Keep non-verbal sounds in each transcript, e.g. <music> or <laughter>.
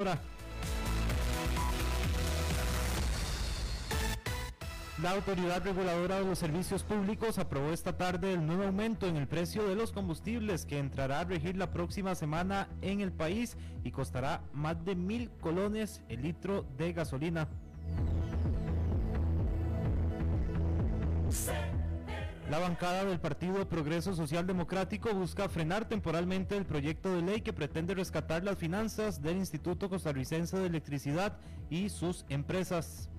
La Autoridad Reguladora de los Servicios Públicos aprobó esta tarde el nuevo aumento en el precio de los combustibles que entrará a regir la próxima semana en el país y costará más de mil colones el litro de gasolina. La bancada del Partido Progreso Social Democrático busca frenar temporalmente el proyecto de ley que pretende rescatar las finanzas del Instituto Costarricense de Electricidad y sus empresas.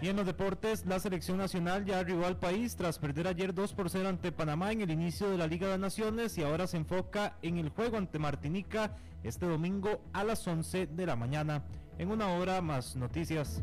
Y en los deportes, la selección nacional ya arribó al país tras perder ayer 2 por 0 ante Panamá en el inicio de la Liga de Naciones y ahora se enfoca en el juego ante Martinica este domingo a las 11 de la mañana. En una hora más noticias.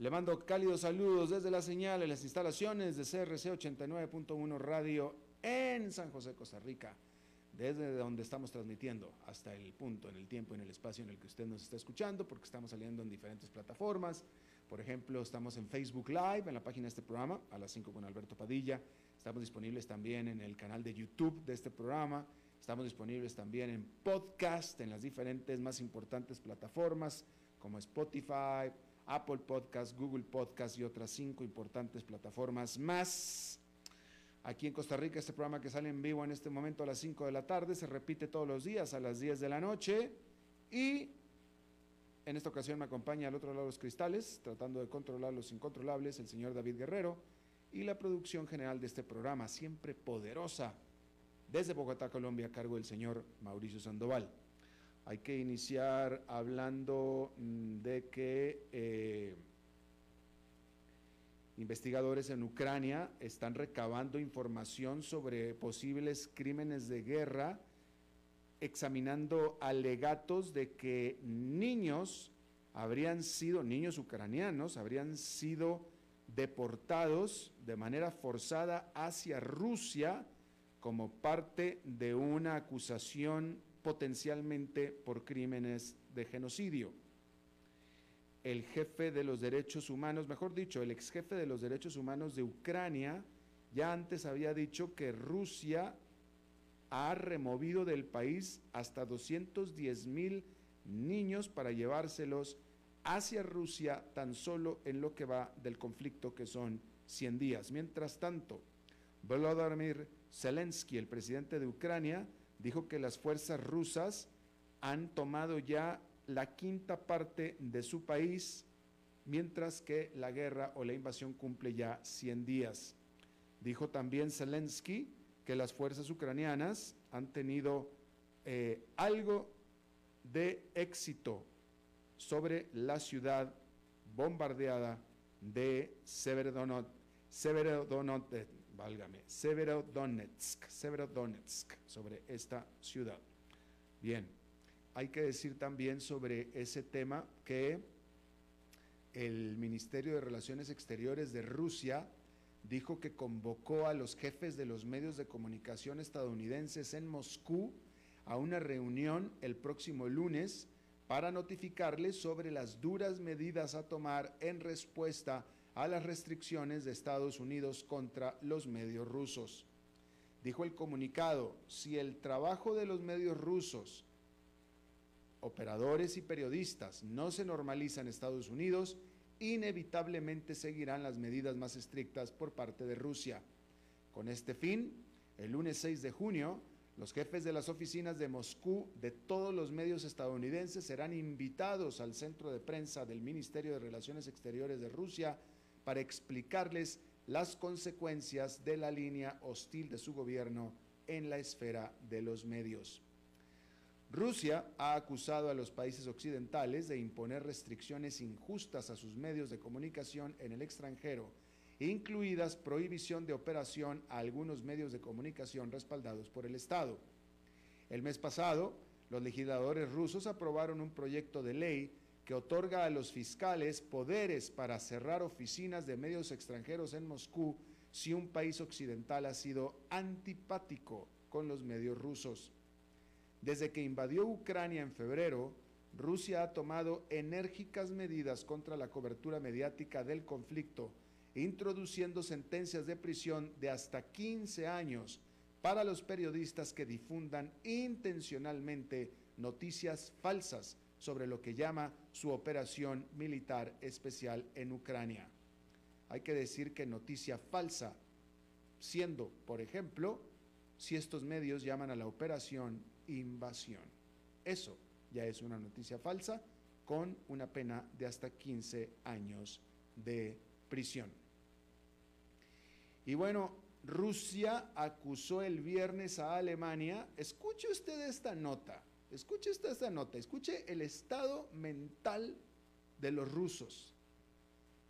Le mando cálidos saludos desde la señal en las instalaciones de CRC 89.1 Radio en San José, Costa Rica, desde donde estamos transmitiendo hasta el punto, en el tiempo, en el espacio en el que usted nos está escuchando, porque estamos saliendo en diferentes plataformas. Por ejemplo, estamos en Facebook Live, en la página de este programa, a las 5 con Alberto Padilla. Estamos disponibles también en el canal de YouTube de este programa. Estamos disponibles también en podcast, en las diferentes más importantes plataformas como Spotify, Apple Podcast, Google Podcast y otras cinco importantes plataformas más. Aquí en Costa Rica, este programa que sale en vivo en este momento a las 5 de la tarde se repite todos los días a las 10 de la noche y en esta ocasión me acompaña al otro lado de los cristales, tratando de controlar los incontrolables, el señor David Guerrero y la producción general de este programa, siempre poderosa, desde Bogotá, Colombia, a cargo del señor Mauricio Sandoval. Hay que iniciar hablando mm, de que eh, investigadores en Ucrania están recabando información sobre posibles crímenes de guerra, examinando alegatos de que niños habrían sido, niños ucranianos, habrían sido deportados de manera forzada hacia Rusia como parte de una acusación potencialmente por crímenes de genocidio. El jefe de los derechos humanos, mejor dicho, el ex jefe de los derechos humanos de Ucrania, ya antes había dicho que Rusia ha removido del país hasta 210 mil niños para llevárselos hacia Rusia tan solo en lo que va del conflicto que son 100 días. Mientras tanto, Volodymyr Zelensky, el presidente de Ucrania, dijo que las fuerzas rusas han tomado ya la quinta parte de su país, mientras que la guerra o la invasión cumple ya 100 días. Dijo también Zelensky que las fuerzas ucranianas han tenido eh, algo de éxito sobre la ciudad bombardeada de Severodonetsk, válgame, Severodonetsk, Severodonetsk, sobre esta ciudad. Bien, hay que decir también sobre ese tema que el Ministerio de Relaciones Exteriores de Rusia dijo que convocó a los jefes de los medios de comunicación estadounidenses en Moscú a una reunión el próximo lunes para notificarles sobre las duras medidas a tomar en respuesta a las restricciones de Estados Unidos contra los medios rusos. Dijo el comunicado, si el trabajo de los medios rusos, operadores y periodistas no se normaliza en Estados Unidos, inevitablemente seguirán las medidas más estrictas por parte de Rusia. Con este fin, el lunes 6 de junio, los jefes de las oficinas de Moscú de todos los medios estadounidenses serán invitados al centro de prensa del Ministerio de Relaciones Exteriores de Rusia para explicarles las consecuencias de la línea hostil de su gobierno en la esfera de los medios. Rusia ha acusado a los países occidentales de imponer restricciones injustas a sus medios de comunicación en el extranjero incluidas prohibición de operación a algunos medios de comunicación respaldados por el Estado. El mes pasado, los legisladores rusos aprobaron un proyecto de ley que otorga a los fiscales poderes para cerrar oficinas de medios extranjeros en Moscú si un país occidental ha sido antipático con los medios rusos. Desde que invadió Ucrania en febrero, Rusia ha tomado enérgicas medidas contra la cobertura mediática del conflicto, introduciendo sentencias de prisión de hasta 15 años para los periodistas que difundan intencionalmente noticias falsas sobre lo que llama su operación militar especial en Ucrania. Hay que decir que noticia falsa, siendo, por ejemplo, si estos medios llaman a la operación invasión. Eso ya es una noticia falsa con una pena de hasta 15 años de prisión. Y bueno, Rusia acusó el viernes a Alemania. Escuche usted esta nota, escuche esta nota, escuche el estado mental de los rusos.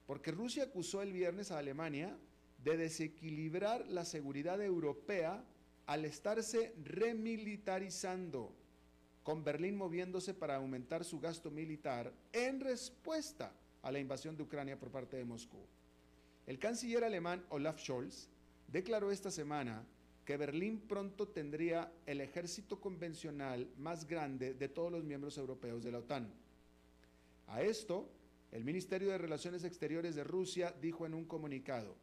Porque Rusia acusó el viernes a Alemania de desequilibrar la seguridad europea al estarse remilitarizando, con Berlín moviéndose para aumentar su gasto militar en respuesta a la invasión de Ucrania por parte de Moscú. El canciller alemán Olaf Scholz declaró esta semana que Berlín pronto tendría el ejército convencional más grande de todos los miembros europeos de la OTAN. A esto, el Ministerio de Relaciones Exteriores de Rusia dijo en un comunicado,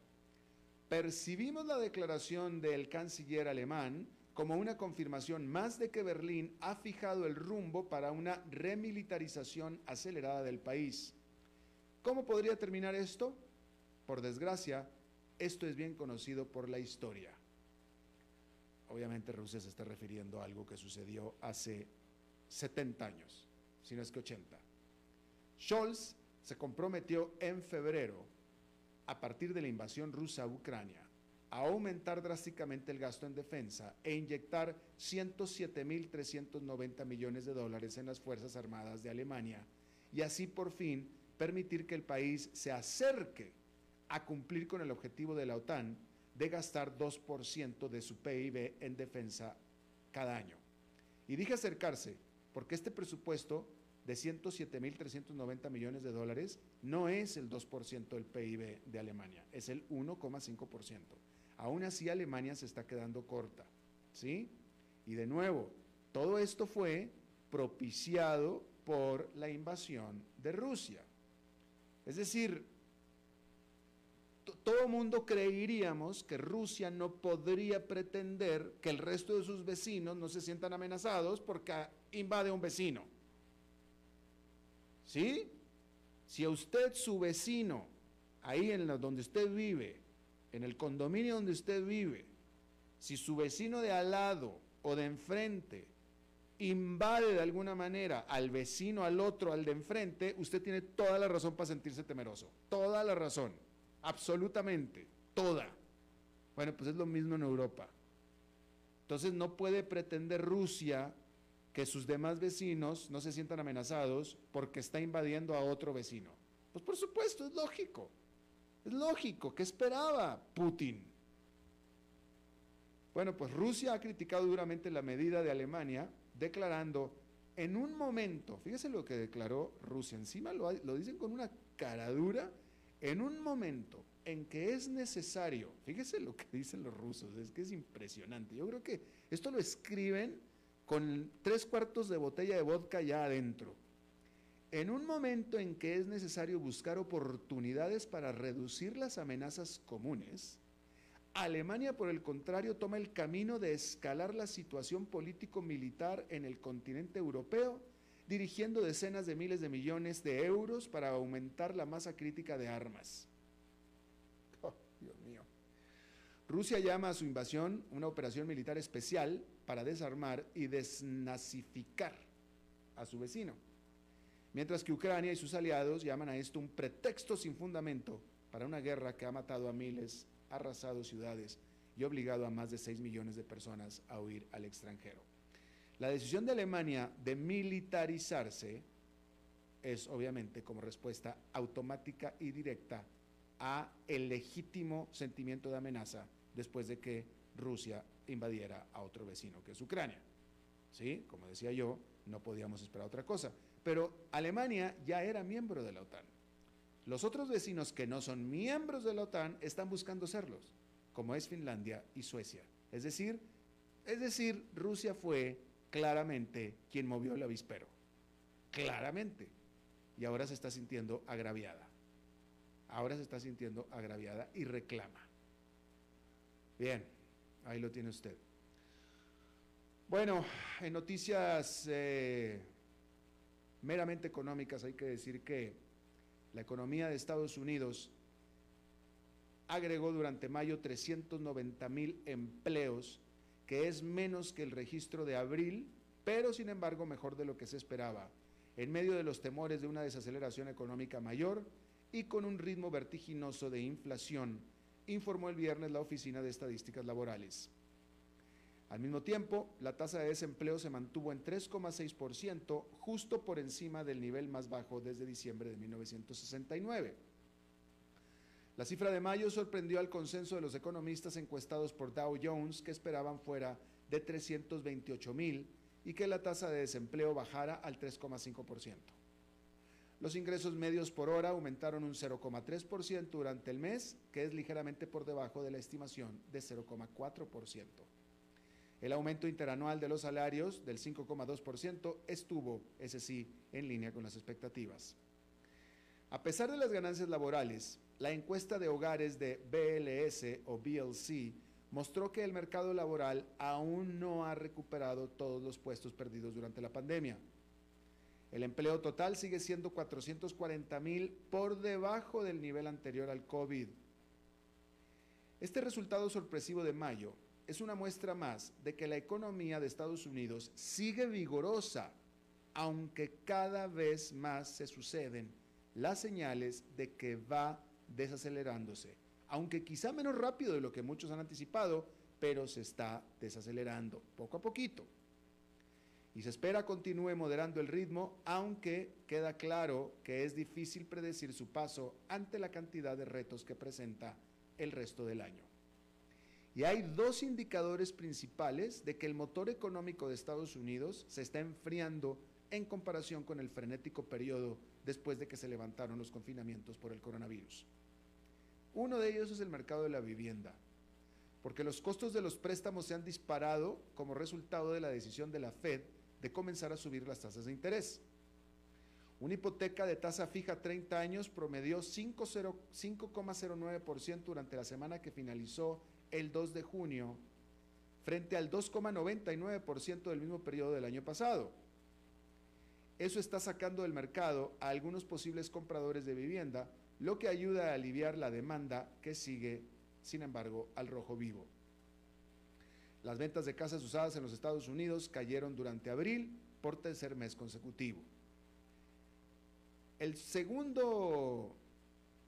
percibimos la declaración del canciller alemán como una confirmación más de que Berlín ha fijado el rumbo para una remilitarización acelerada del país. ¿Cómo podría terminar esto? Por desgracia, esto es bien conocido por la historia. Obviamente Rusia se está refiriendo a algo que sucedió hace 70 años, si no es que 80. Scholz se comprometió en febrero, a partir de la invasión rusa a Ucrania, a aumentar drásticamente el gasto en defensa e inyectar 107.390 millones de dólares en las Fuerzas Armadas de Alemania y así por fin permitir que el país se acerque a cumplir con el objetivo de la OTAN de gastar 2% de su PIB en defensa cada año. Y dije acercarse, porque este presupuesto de 107.390 millones de dólares no es el 2% del PIB de Alemania, es el 1,5%. Aún así Alemania se está quedando corta, ¿sí? Y de nuevo, todo esto fue propiciado por la invasión de Rusia. Es decir, todo mundo creeríamos que Rusia no podría pretender que el resto de sus vecinos no se sientan amenazados porque invade un vecino. ¿Sí? Si a usted, su vecino, ahí en donde usted vive, en el condominio donde usted vive, si su vecino de al lado o de enfrente invade de alguna manera al vecino, al otro, al de enfrente, usted tiene toda la razón para sentirse temeroso. Toda la razón. Absolutamente. Toda. Bueno, pues es lo mismo en Europa. Entonces no puede pretender Rusia que sus demás vecinos no se sientan amenazados porque está invadiendo a otro vecino. Pues por supuesto, es lógico. Es lógico. ¿Qué esperaba Putin? Bueno, pues Rusia ha criticado duramente la medida de Alemania declarando en un momento, fíjese lo que declaró Rusia, encima lo, lo dicen con una cara dura, en un momento en que es necesario, fíjese lo que <laughs> dicen los rusos, es que es impresionante. Yo creo que esto lo escriben con tres cuartos de botella de vodka ya adentro. en un momento en que es necesario buscar oportunidades para reducir las amenazas comunes, Alemania, por el contrario, toma el camino de escalar la situación político-militar en el continente europeo, dirigiendo decenas de miles de millones de euros para aumentar la masa crítica de armas. Oh, Dios mío. Rusia llama a su invasión una operación militar especial para desarmar y desnazificar a su vecino mientras que Ucrania y sus aliados llaman a esto un pretexto sin fundamento para una guerra que ha matado a miles, arrasado ciudades y obligado a más de 6 millones de personas a huir al extranjero. La decisión de Alemania de militarizarse es obviamente como respuesta automática y directa a el legítimo sentimiento de amenaza después de que Rusia invadiera a otro vecino que es Ucrania. ¿Sí? Como decía yo, no podíamos esperar otra cosa. Pero Alemania ya era miembro de la OTAN. Los otros vecinos que no son miembros de la OTAN están buscando serlos, como es Finlandia y Suecia. Es decir, es decir, Rusia fue claramente quien movió el avispero. Claramente. Y ahora se está sintiendo agraviada. Ahora se está sintiendo agraviada y reclama. Bien, ahí lo tiene usted. Bueno, en noticias eh, meramente económicas, hay que decir que la economía de Estados Unidos agregó durante mayo 390 mil empleos, que es menos que el registro de abril, pero sin embargo mejor de lo que se esperaba, en medio de los temores de una desaceleración económica mayor y con un ritmo vertiginoso de inflación, informó el viernes la Oficina de Estadísticas Laborales. Al mismo tiempo, la tasa de desempleo se mantuvo en 3,6%, justo por encima del nivel más bajo desde diciembre de 1969. La cifra de mayo sorprendió al consenso de los economistas encuestados por Dow Jones, que esperaban fuera de 328 mil y que la tasa de desempleo bajara al 3,5%. Los ingresos medios por hora aumentaron un 0,3% durante el mes, que es ligeramente por debajo de la estimación de 0,4%. El aumento interanual de los salarios del 5,2% estuvo, ese sí, en línea con las expectativas. A pesar de las ganancias laborales, la encuesta de hogares de BLS o BLC mostró que el mercado laboral aún no ha recuperado todos los puestos perdidos durante la pandemia. El empleo total sigue siendo 440 mil por debajo del nivel anterior al COVID. Este resultado sorpresivo de mayo es una muestra más de que la economía de Estados Unidos sigue vigorosa, aunque cada vez más se suceden las señales de que va desacelerándose, aunque quizá menos rápido de lo que muchos han anticipado, pero se está desacelerando poco a poquito. Y se espera continúe moderando el ritmo, aunque queda claro que es difícil predecir su paso ante la cantidad de retos que presenta el resto del año. Y hay dos indicadores principales de que el motor económico de Estados Unidos se está enfriando en comparación con el frenético periodo después de que se levantaron los confinamientos por el coronavirus. Uno de ellos es el mercado de la vivienda, porque los costos de los préstamos se han disparado como resultado de la decisión de la Fed de comenzar a subir las tasas de interés. Una hipoteca de tasa fija 30 años promedió 5,09% durante la semana que finalizó el 2 de junio frente al 2,99% del mismo periodo del año pasado. Eso está sacando del mercado a algunos posibles compradores de vivienda, lo que ayuda a aliviar la demanda que sigue, sin embargo, al rojo vivo. Las ventas de casas usadas en los Estados Unidos cayeron durante abril por tercer mes consecutivo. El segundo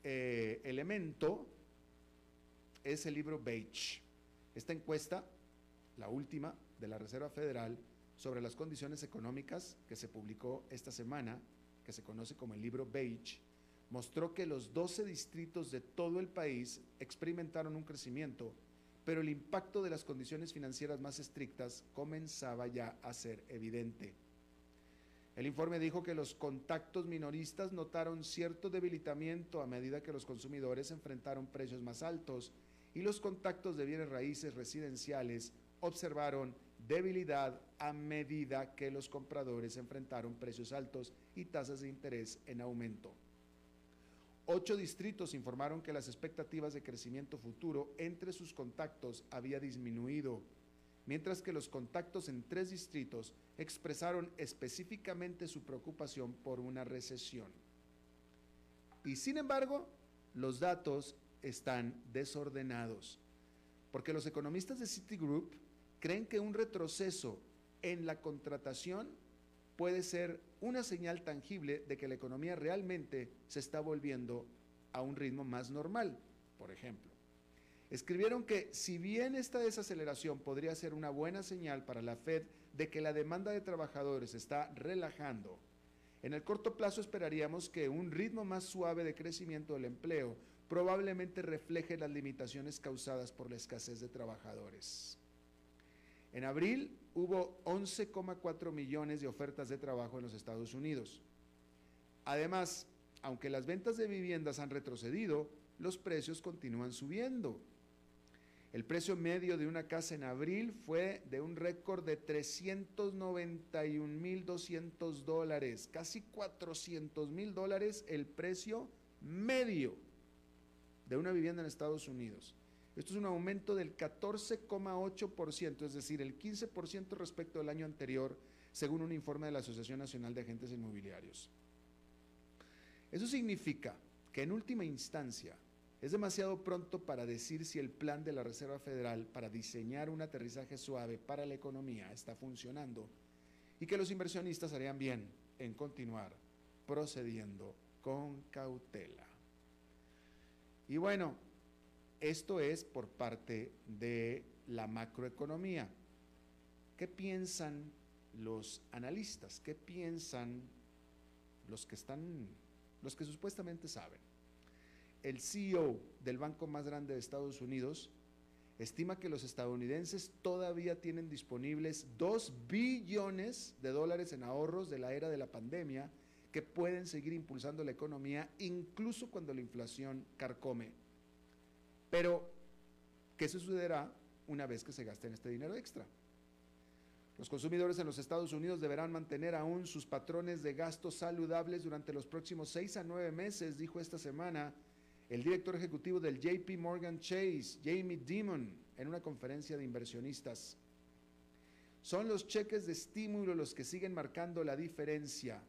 eh, elemento es el libro Beige. Esta encuesta, la última de la Reserva Federal, sobre las condiciones económicas que se publicó esta semana, que se conoce como el libro Beige, mostró que los 12 distritos de todo el país experimentaron un crecimiento, pero el impacto de las condiciones financieras más estrictas comenzaba ya a ser evidente. El informe dijo que los contactos minoristas notaron cierto debilitamiento a medida que los consumidores enfrentaron precios más altos y los contactos de bienes raíces residenciales observaron debilidad a medida que los compradores enfrentaron precios altos y tasas de interés en aumento. Ocho distritos informaron que las expectativas de crecimiento futuro entre sus contactos había disminuido, mientras que los contactos en tres distritos expresaron específicamente su preocupación por una recesión. Y sin embargo, los datos están desordenados, porque los economistas de Citigroup creen que un retroceso en la contratación puede ser una señal tangible de que la economía realmente se está volviendo a un ritmo más normal, por ejemplo. Escribieron que si bien esta desaceleración podría ser una buena señal para la Fed de que la demanda de trabajadores está relajando, en el corto plazo esperaríamos que un ritmo más suave de crecimiento del empleo probablemente refleje las limitaciones causadas por la escasez de trabajadores. En abril hubo 11,4 millones de ofertas de trabajo en los Estados Unidos. Además, aunque las ventas de viviendas han retrocedido, los precios continúan subiendo. El precio medio de una casa en abril fue de un récord de 391.200 dólares, casi 400 mil dólares el precio medio de una vivienda en Estados Unidos. Esto es un aumento del 14,8%, es decir, el 15% respecto al año anterior, según un informe de la Asociación Nacional de Agentes Inmobiliarios. Eso significa que en última instancia es demasiado pronto para decir si el plan de la Reserva Federal para diseñar un aterrizaje suave para la economía está funcionando y que los inversionistas harían bien en continuar procediendo con cautela. Y bueno, esto es por parte de la macroeconomía. ¿Qué piensan los analistas? ¿Qué piensan los que están, los que supuestamente saben? El CEO del banco más grande de Estados Unidos estima que los estadounidenses todavía tienen disponibles 2 billones de dólares en ahorros de la era de la pandemia que pueden seguir impulsando la economía incluso cuando la inflación carcome pero, ¿qué sucederá una vez que se gasten este dinero extra? Los consumidores en los Estados Unidos deberán mantener aún sus patrones de gastos saludables durante los próximos seis a nueve meses, dijo esta semana el director ejecutivo del JP Morgan Chase, Jamie Dimon, en una conferencia de inversionistas. Son los cheques de estímulo los que siguen marcando la diferencia.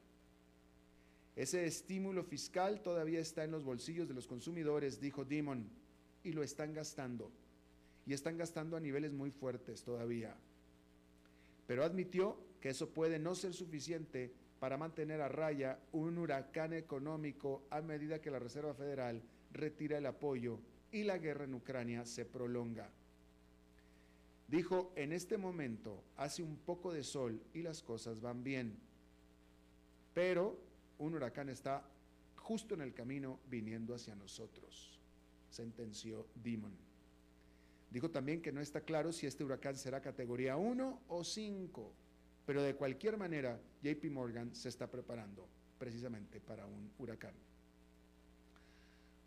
Ese estímulo fiscal todavía está en los bolsillos de los consumidores, dijo Dimon y lo están gastando. Y están gastando a niveles muy fuertes todavía. Pero admitió que eso puede no ser suficiente para mantener a raya un huracán económico a medida que la Reserva Federal retira el apoyo y la guerra en Ucrania se prolonga. Dijo, en este momento hace un poco de sol y las cosas van bien, pero un huracán está justo en el camino viniendo hacia nosotros sentenció Dimon. Dijo también que no está claro si este huracán será categoría 1 o 5, pero de cualquier manera JP Morgan se está preparando precisamente para un huracán.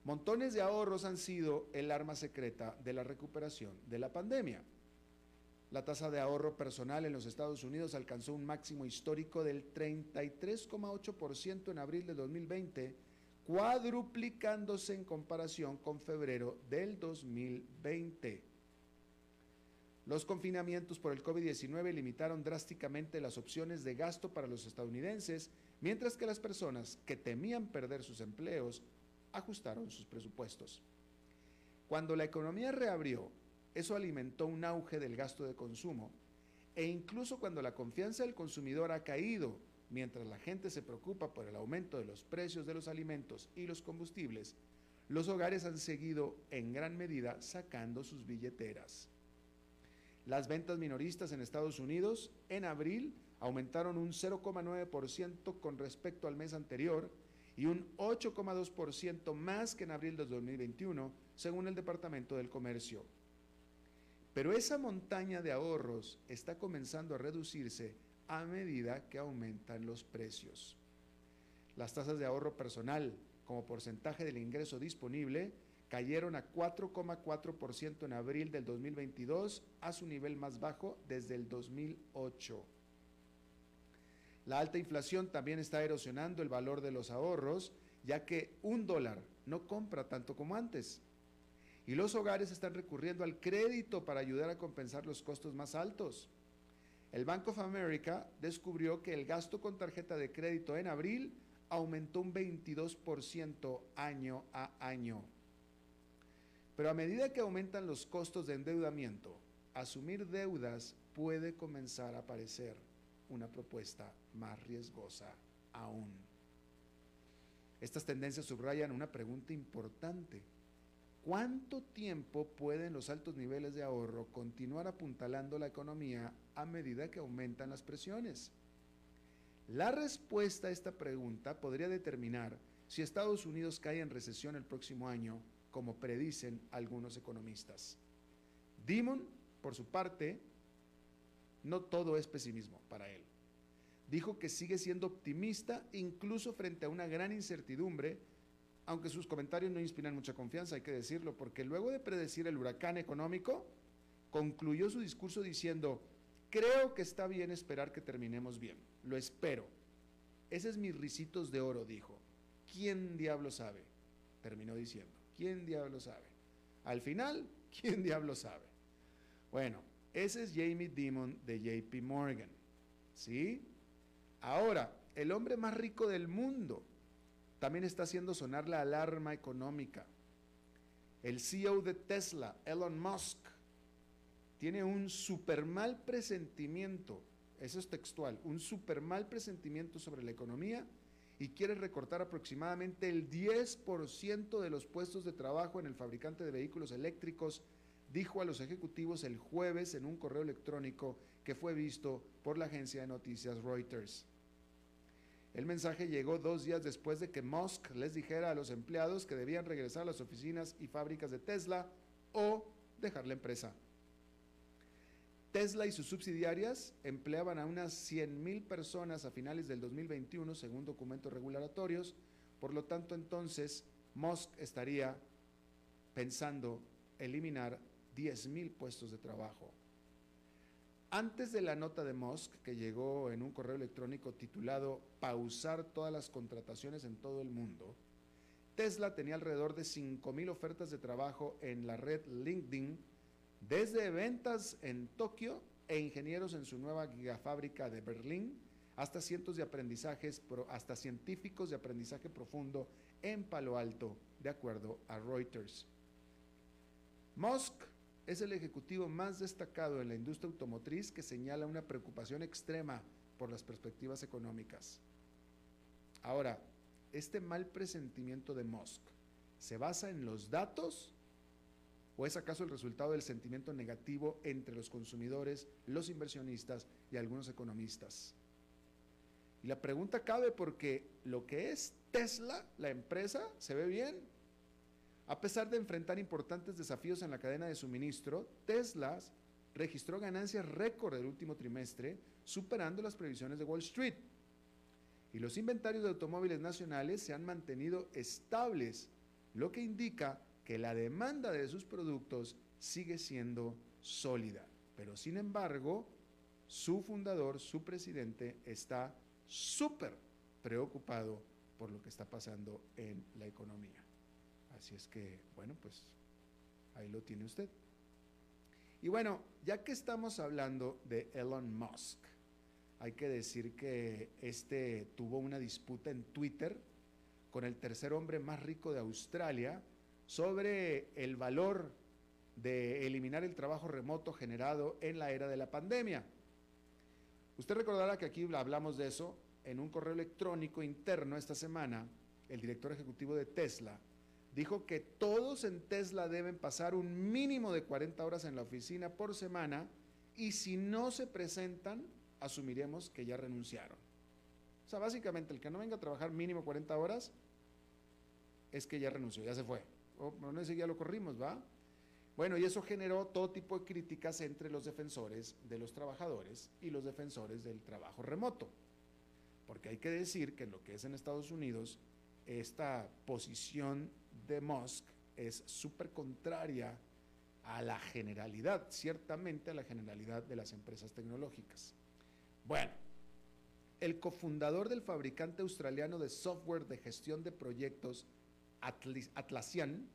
Montones de ahorros han sido el arma secreta de la recuperación de la pandemia. La tasa de ahorro personal en los Estados Unidos alcanzó un máximo histórico del 33,8% en abril de 2020 cuadruplicándose en comparación con febrero del 2020. Los confinamientos por el COVID-19 limitaron drásticamente las opciones de gasto para los estadounidenses, mientras que las personas que temían perder sus empleos ajustaron sus presupuestos. Cuando la economía reabrió, eso alimentó un auge del gasto de consumo, e incluso cuando la confianza del consumidor ha caído mientras la gente se preocupa por el aumento de los precios de los alimentos y los combustibles, los hogares han seguido en gran medida sacando sus billeteras. Las ventas minoristas en Estados Unidos en abril aumentaron un 0,9% con respecto al mes anterior y un 8,2% más que en abril de 2021, según el Departamento del Comercio. Pero esa montaña de ahorros está comenzando a reducirse a medida que aumentan los precios. Las tasas de ahorro personal como porcentaje del ingreso disponible cayeron a 4,4% en abril del 2022, a su nivel más bajo desde el 2008. La alta inflación también está erosionando el valor de los ahorros, ya que un dólar no compra tanto como antes. Y los hogares están recurriendo al crédito para ayudar a compensar los costos más altos. El Bank of America descubrió que el gasto con tarjeta de crédito en abril aumentó un 22% año a año. Pero a medida que aumentan los costos de endeudamiento, asumir deudas puede comenzar a parecer una propuesta más riesgosa aún. Estas tendencias subrayan una pregunta importante. ¿Cuánto tiempo pueden los altos niveles de ahorro continuar apuntalando la economía a medida que aumentan las presiones? La respuesta a esta pregunta podría determinar si Estados Unidos cae en recesión el próximo año, como predicen algunos economistas. Dimon, por su parte, no todo es pesimismo para él. Dijo que sigue siendo optimista incluso frente a una gran incertidumbre, aunque sus comentarios no inspiran mucha confianza, hay que decirlo, porque luego de predecir el huracán económico, concluyó su discurso diciendo, creo que está bien esperar que terminemos bien lo espero. Ese es mis risitos de oro, dijo. ¿Quién diablo sabe? Terminó diciendo. ¿Quién diablo sabe? Al final, <laughs> ¿quién diablo sabe? Bueno, ese es Jamie Dimon de JP Morgan. ¿Sí? Ahora, el hombre más rico del mundo también está haciendo sonar la alarma económica. El CEO de Tesla, Elon Musk, tiene un super mal presentimiento eso es textual, un super mal presentimiento sobre la economía y quiere recortar aproximadamente el 10% de los puestos de trabajo en el fabricante de vehículos eléctricos, dijo a los ejecutivos el jueves en un correo electrónico que fue visto por la agencia de noticias Reuters. El mensaje llegó dos días después de que Musk les dijera a los empleados que debían regresar a las oficinas y fábricas de Tesla o dejar la empresa. Tesla y sus subsidiarias empleaban a unas 100.000 personas a finales del 2021, según documentos regulatorios. Por lo tanto, entonces, Musk estaría pensando eliminar 10.000 puestos de trabajo. Antes de la nota de Musk, que llegó en un correo electrónico titulado Pausar todas las contrataciones en todo el mundo, Tesla tenía alrededor de 5.000 ofertas de trabajo en la red LinkedIn desde ventas en Tokio e ingenieros en su nueva gigafábrica de Berlín, hasta cientos de aprendizajes, hasta científicos de aprendizaje profundo en Palo Alto, de acuerdo a Reuters. Musk es el ejecutivo más destacado en la industria automotriz que señala una preocupación extrema por las perspectivas económicas. Ahora, este mal presentimiento de Musk se basa en los datos ¿O es acaso el resultado del sentimiento negativo entre los consumidores, los inversionistas y algunos economistas? Y la pregunta cabe porque lo que es Tesla, la empresa, se ve bien. A pesar de enfrentar importantes desafíos en la cadena de suministro, Tesla registró ganancias récord el último trimestre, superando las previsiones de Wall Street. Y los inventarios de automóviles nacionales se han mantenido estables, lo que indica que la demanda de sus productos sigue siendo sólida. Pero sin embargo, su fundador, su presidente, está súper preocupado por lo que está pasando en la economía. Así es que, bueno, pues ahí lo tiene usted. Y bueno, ya que estamos hablando de Elon Musk, hay que decir que este tuvo una disputa en Twitter con el tercer hombre más rico de Australia, sobre el valor de eliminar el trabajo remoto generado en la era de la pandemia. Usted recordará que aquí hablamos de eso en un correo electrónico interno esta semana. El director ejecutivo de Tesla dijo que todos en Tesla deben pasar un mínimo de 40 horas en la oficina por semana y si no se presentan, asumiremos que ya renunciaron. O sea, básicamente el que no venga a trabajar mínimo 40 horas es que ya renunció, ya se fue no ese ya lo corrimos, ¿va? Bueno, y eso generó todo tipo de críticas entre los defensores de los trabajadores y los defensores del trabajo remoto. Porque hay que decir que lo que es en Estados Unidos, esta posición de Musk es súper contraria a la generalidad, ciertamente a la generalidad de las empresas tecnológicas. Bueno, el cofundador del fabricante australiano de software de gestión de proyectos Atlassian,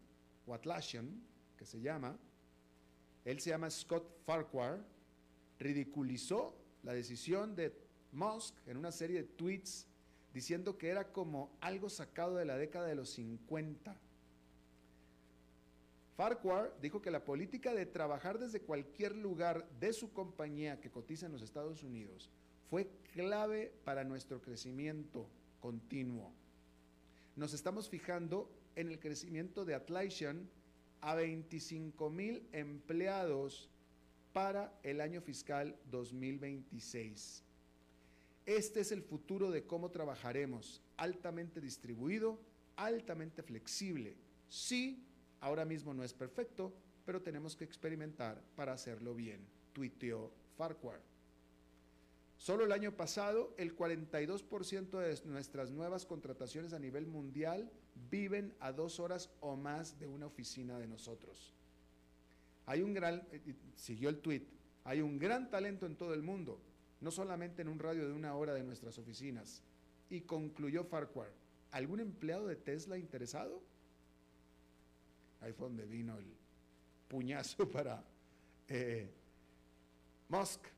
o Atlassian, que se llama, él se llama Scott Farquhar, ridiculizó la decisión de Musk en una serie de tweets diciendo que era como algo sacado de la década de los 50 Farquhar dijo que la política de trabajar desde cualquier lugar de su compañía que cotiza en los Estados Unidos fue clave para nuestro crecimiento continuo. Nos estamos fijando en el crecimiento de Atlassian a 25 mil empleados para el año fiscal 2026. Este es el futuro de cómo trabajaremos, altamente distribuido, altamente flexible, sí Ahora mismo no es perfecto, pero tenemos que experimentar para hacerlo bien, tuiteó Farquhar. Solo el año pasado, el 42% de nuestras nuevas contrataciones a nivel mundial viven a dos horas o más de una oficina de nosotros. Hay un gran, eh, siguió el tuit, hay un gran talento en todo el mundo, no solamente en un radio de una hora de nuestras oficinas. Y concluyó Farquhar, ¿algún empleado de Tesla interesado? Ahí fue donde vino el puñazo <laughs> para eh, Musk.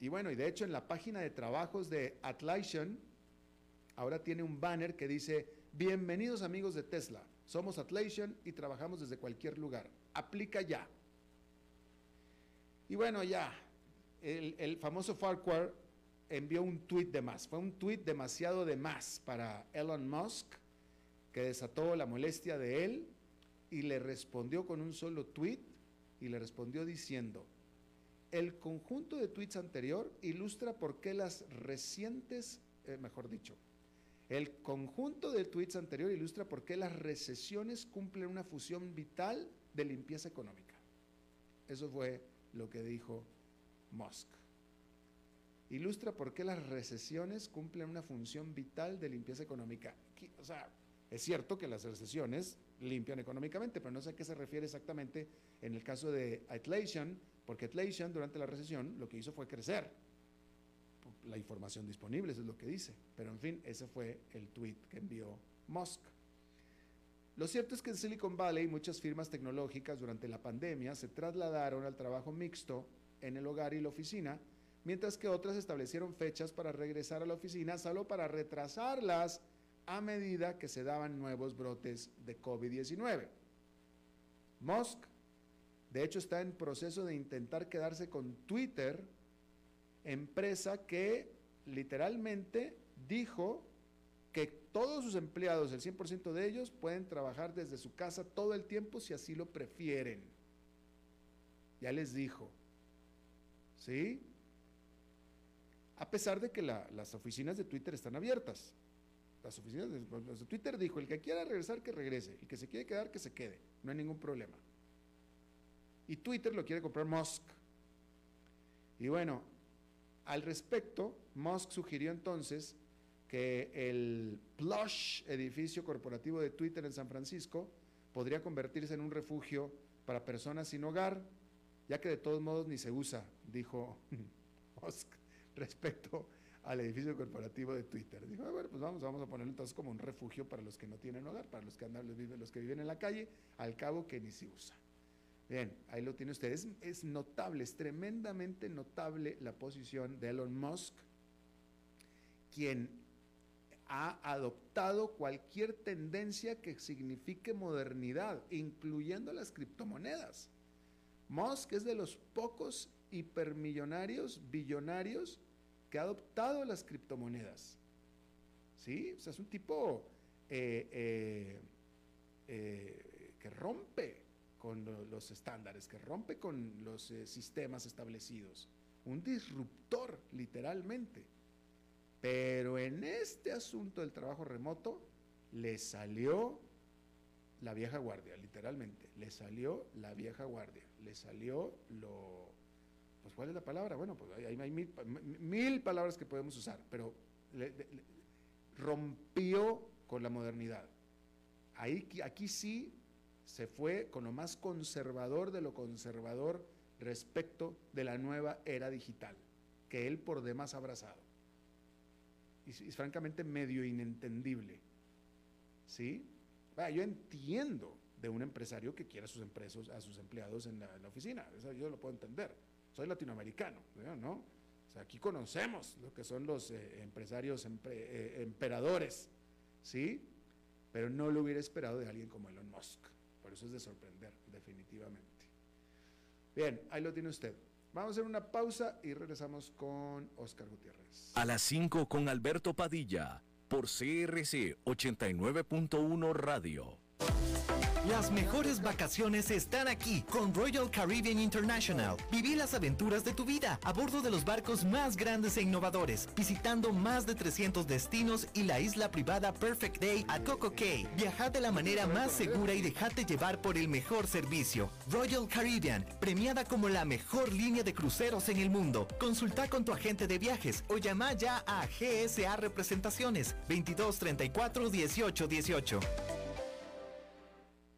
Y bueno, y de hecho en la página de trabajos de Atlassian, ahora tiene un banner que dice, bienvenidos amigos de Tesla, somos Atlassian y trabajamos desde cualquier lugar. Aplica ya. Y bueno, ya, el, el famoso Farquhar envió un tweet de más. Fue un tweet demasiado de más para Elon Musk, que desató la molestia de él y le respondió con un solo tweet y le respondió diciendo, el conjunto de tweets anterior ilustra por qué las recientes, eh, mejor dicho, el conjunto de tweets anterior ilustra por qué las recesiones cumplen una fusión vital de limpieza económica. Eso fue lo que dijo Musk. Ilustra por qué las recesiones cumplen una función vital de limpieza económica. O sea, es cierto que las recesiones limpian económicamente, pero no sé a qué se refiere exactamente en el caso de Atlassian, porque Atlassian durante la recesión lo que hizo fue crecer. La información disponible, eso es lo que dice. Pero en fin, ese fue el tweet que envió Musk. Lo cierto es que en Silicon Valley muchas firmas tecnológicas durante la pandemia se trasladaron al trabajo mixto en el hogar y la oficina, mientras que otras establecieron fechas para regresar a la oficina solo para retrasarlas a medida que se daban nuevos brotes de COVID-19. Musk, de hecho, está en proceso de intentar quedarse con Twitter, empresa que literalmente dijo que todos sus empleados, el 100% de ellos, pueden trabajar desde su casa todo el tiempo si así lo prefieren. Ya les dijo. ¿Sí? A pesar de que las oficinas de Twitter están abiertas las oficinas de, Twitter dijo, el que quiera regresar, que regrese, el que se quiere quedar, que se quede, no hay ningún problema. Y Twitter lo quiere comprar Musk. Y bueno, al respecto, Musk sugirió entonces que el plush edificio corporativo de Twitter en San Francisco podría convertirse en un refugio para personas sin hogar, ya que de todos modos ni se usa, dijo <laughs> Musk respecto al edificio corporativo de Twitter. Dijo, bueno, pues vamos, vamos a ponerlo entonces como un refugio para los que no tienen hogar, para los que andan, los, viven, los que viven en la calle, al cabo que ni se usa. Bien, ahí lo tiene usted. Es, es notable, es tremendamente notable la posición de Elon Musk, quien ha adoptado cualquier tendencia que signifique modernidad, incluyendo las criptomonedas. Musk es de los pocos hipermillonarios, billonarios, ha adoptado las criptomonedas. ¿Sí? O sea, es un tipo eh, eh, eh, que rompe con los estándares, que rompe con los sistemas establecidos. Un disruptor, literalmente. Pero en este asunto del trabajo remoto, le salió la vieja guardia, literalmente. Le salió la vieja guardia. Le salió lo pues, ¿cuál es la palabra? Bueno, pues hay, mil, palabras que podemos usar, pero rompió con la modernidad. Ahí, aquí sí se fue con lo más conservador de lo conservador respecto de la nueva era digital, que él por demás ha abrazado. Y es, francamente medio inentendible. ¿Sí? yo entiendo de un empresario que quiera sus, empresas, a sus empleados en la, oficina, eso yo lo puedo entender. Soy latinoamericano, ¿no? aquí conocemos lo que son los eh, empresarios eh, emperadores, ¿sí? Pero no lo hubiera esperado de alguien como Elon Musk. Por eso es de sorprender, definitivamente. Bien, ahí lo tiene usted. Vamos a hacer una pausa y regresamos con Oscar Gutiérrez. A las 5 con Alberto Padilla, por CRC 89.1 Radio. Las mejores vacaciones están aquí con Royal Caribbean International. Viví las aventuras de tu vida a bordo de los barcos más grandes e innovadores, visitando más de 300 destinos y la isla privada Perfect Day a Coco Cay. Viaja de la manera más segura y dejate llevar por el mejor servicio. Royal Caribbean, premiada como la mejor línea de cruceros en el mundo. Consulta con tu agente de viajes o llama ya a GSA Representaciones 22 34 18 18.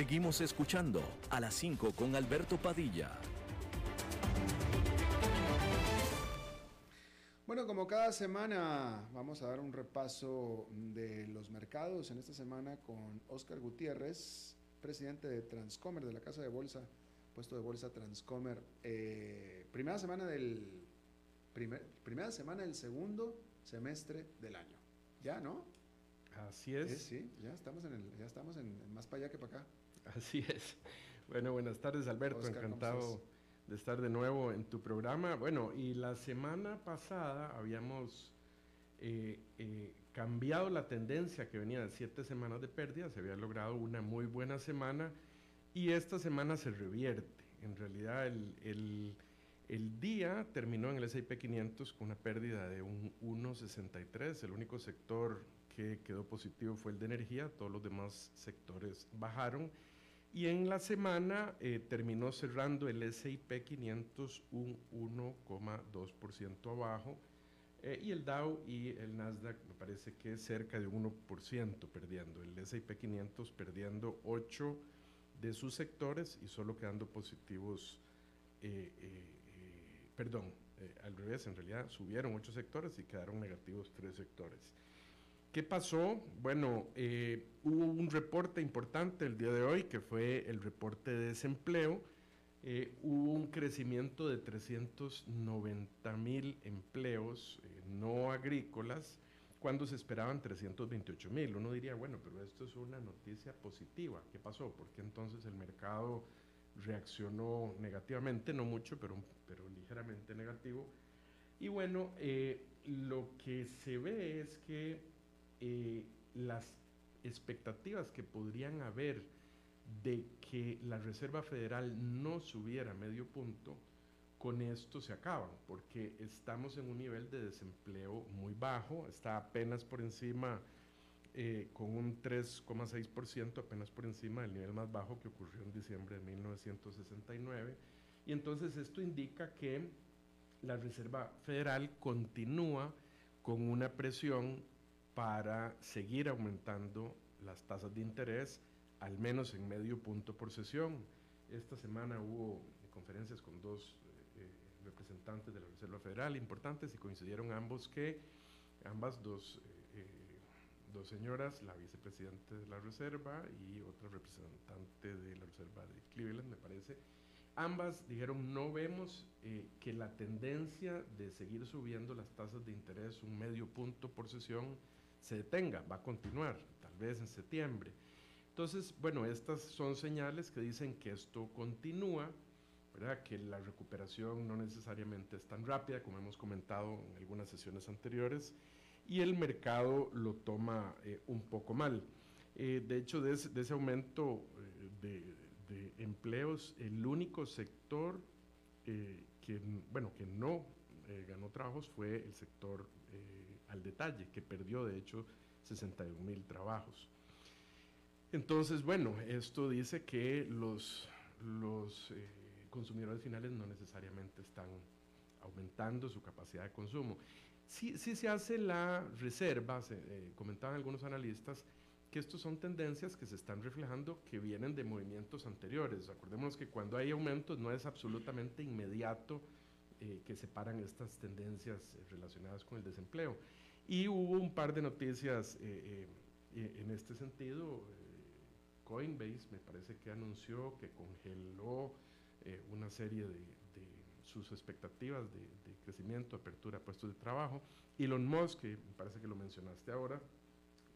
Seguimos escuchando a las 5 con Alberto Padilla. Bueno, como cada semana vamos a dar un repaso de los mercados en esta semana con Oscar Gutiérrez, presidente de Transcomer, de la Casa de Bolsa, puesto de bolsa Transcomer. Eh, primera semana del primer, primera semana del segundo semestre del año. ¿Ya, no? Así es. sí, ya estamos en el, ya estamos en, más para allá que para acá. Así es. Bueno, buenas tardes Alberto, encantado de estar de nuevo en tu programa. Bueno, y la semana pasada habíamos eh, eh, cambiado la tendencia que venía de siete semanas de pérdida, se había logrado una muy buena semana y esta semana se revierte. En realidad el, día terminó en el S&P 500 con una pérdida de un 1,63, el único sector que quedó positivo fue el de energía, todos los demás sectores bajaron. Y en la semana eh, terminó cerrando el S&P 500 un 1,2% abajo, eh, y el Dow y el Nasdaq me parece que cerca de 1% perdiendo. El S&P 500 perdiendo 8 de sus sectores y solo quedando positivos, eh, eh, perdón, al revés, en realidad subieron 8 sectores y quedaron negativos 3 sectores. ¿Qué pasó? Bueno, hubo un reporte importante el día de hoy que fue el reporte de desempleo eh, hubo un crecimiento de 390 mil empleos eh, no agrícolas cuando se esperaban 328 mil. Uno diría, bueno, pero esto es una noticia positiva. ¿Qué pasó? Porque entonces el mercado reaccionó negativamente, no mucho, pero, ligeramente negativo. Y bueno, eh, lo que se ve es que las expectativas que podrían haber de que la Reserva Federal no subiera medio punto, con esto se acaban, porque estamos en un nivel de desempleo muy bajo, está apenas por encima, eh, con un 3,6%, apenas por encima del nivel más bajo que ocurrió en diciembre de 1969. Y entonces esto indica que la Reserva Federal continúa con una presión para seguir aumentando las tasas de interés, al menos en medio punto por sesión. Esta semana hubo conferencias con dos eh, eh, representantes de la Reserva Federal importantes y coincidieron ambos que ambas dos, eh, dos señoras, la vicepresidenta de la Reserva y otra representante de la Reserva de Cleveland, me parece, ambas dijeron no vemos que la tendencia de seguir subiendo las tasas de interés un medio punto por sesión se detenga, va a continuar, tal vez en septiembre. Entonces, bueno, estas son señales que dicen que esto continúa, ¿verdad? que la recuperación no necesariamente es tan rápida como hemos comentado en algunas sesiones anteriores y el mercado lo toma eh, un poco mal. Eh, de hecho, de ese, aumento eh, de, empleos, el único sector que, bueno, que no ganó trabajos fue el sector al detalle, que perdió de hecho 61 mil trabajos. Entonces, bueno, esto dice que los, los consumidores finales no necesariamente están aumentando su capacidad de consumo. Sí, sí se hace la reserva, eh, comentaban algunos analistas, que estos son tendencias que se están reflejando que vienen de movimientos anteriores. Acordémonos que cuando hay aumentos no es absolutamente inmediato eh, que se paran estas tendencias relacionadas con el desempleo. Y hubo un par de noticias eh, eh, en este sentido. Coinbase me parece que anunció que congeló una serie de, sus expectativas de, crecimiento, apertura, puestos de trabajo. Elon Musk, que me parece que lo mencionaste ahora,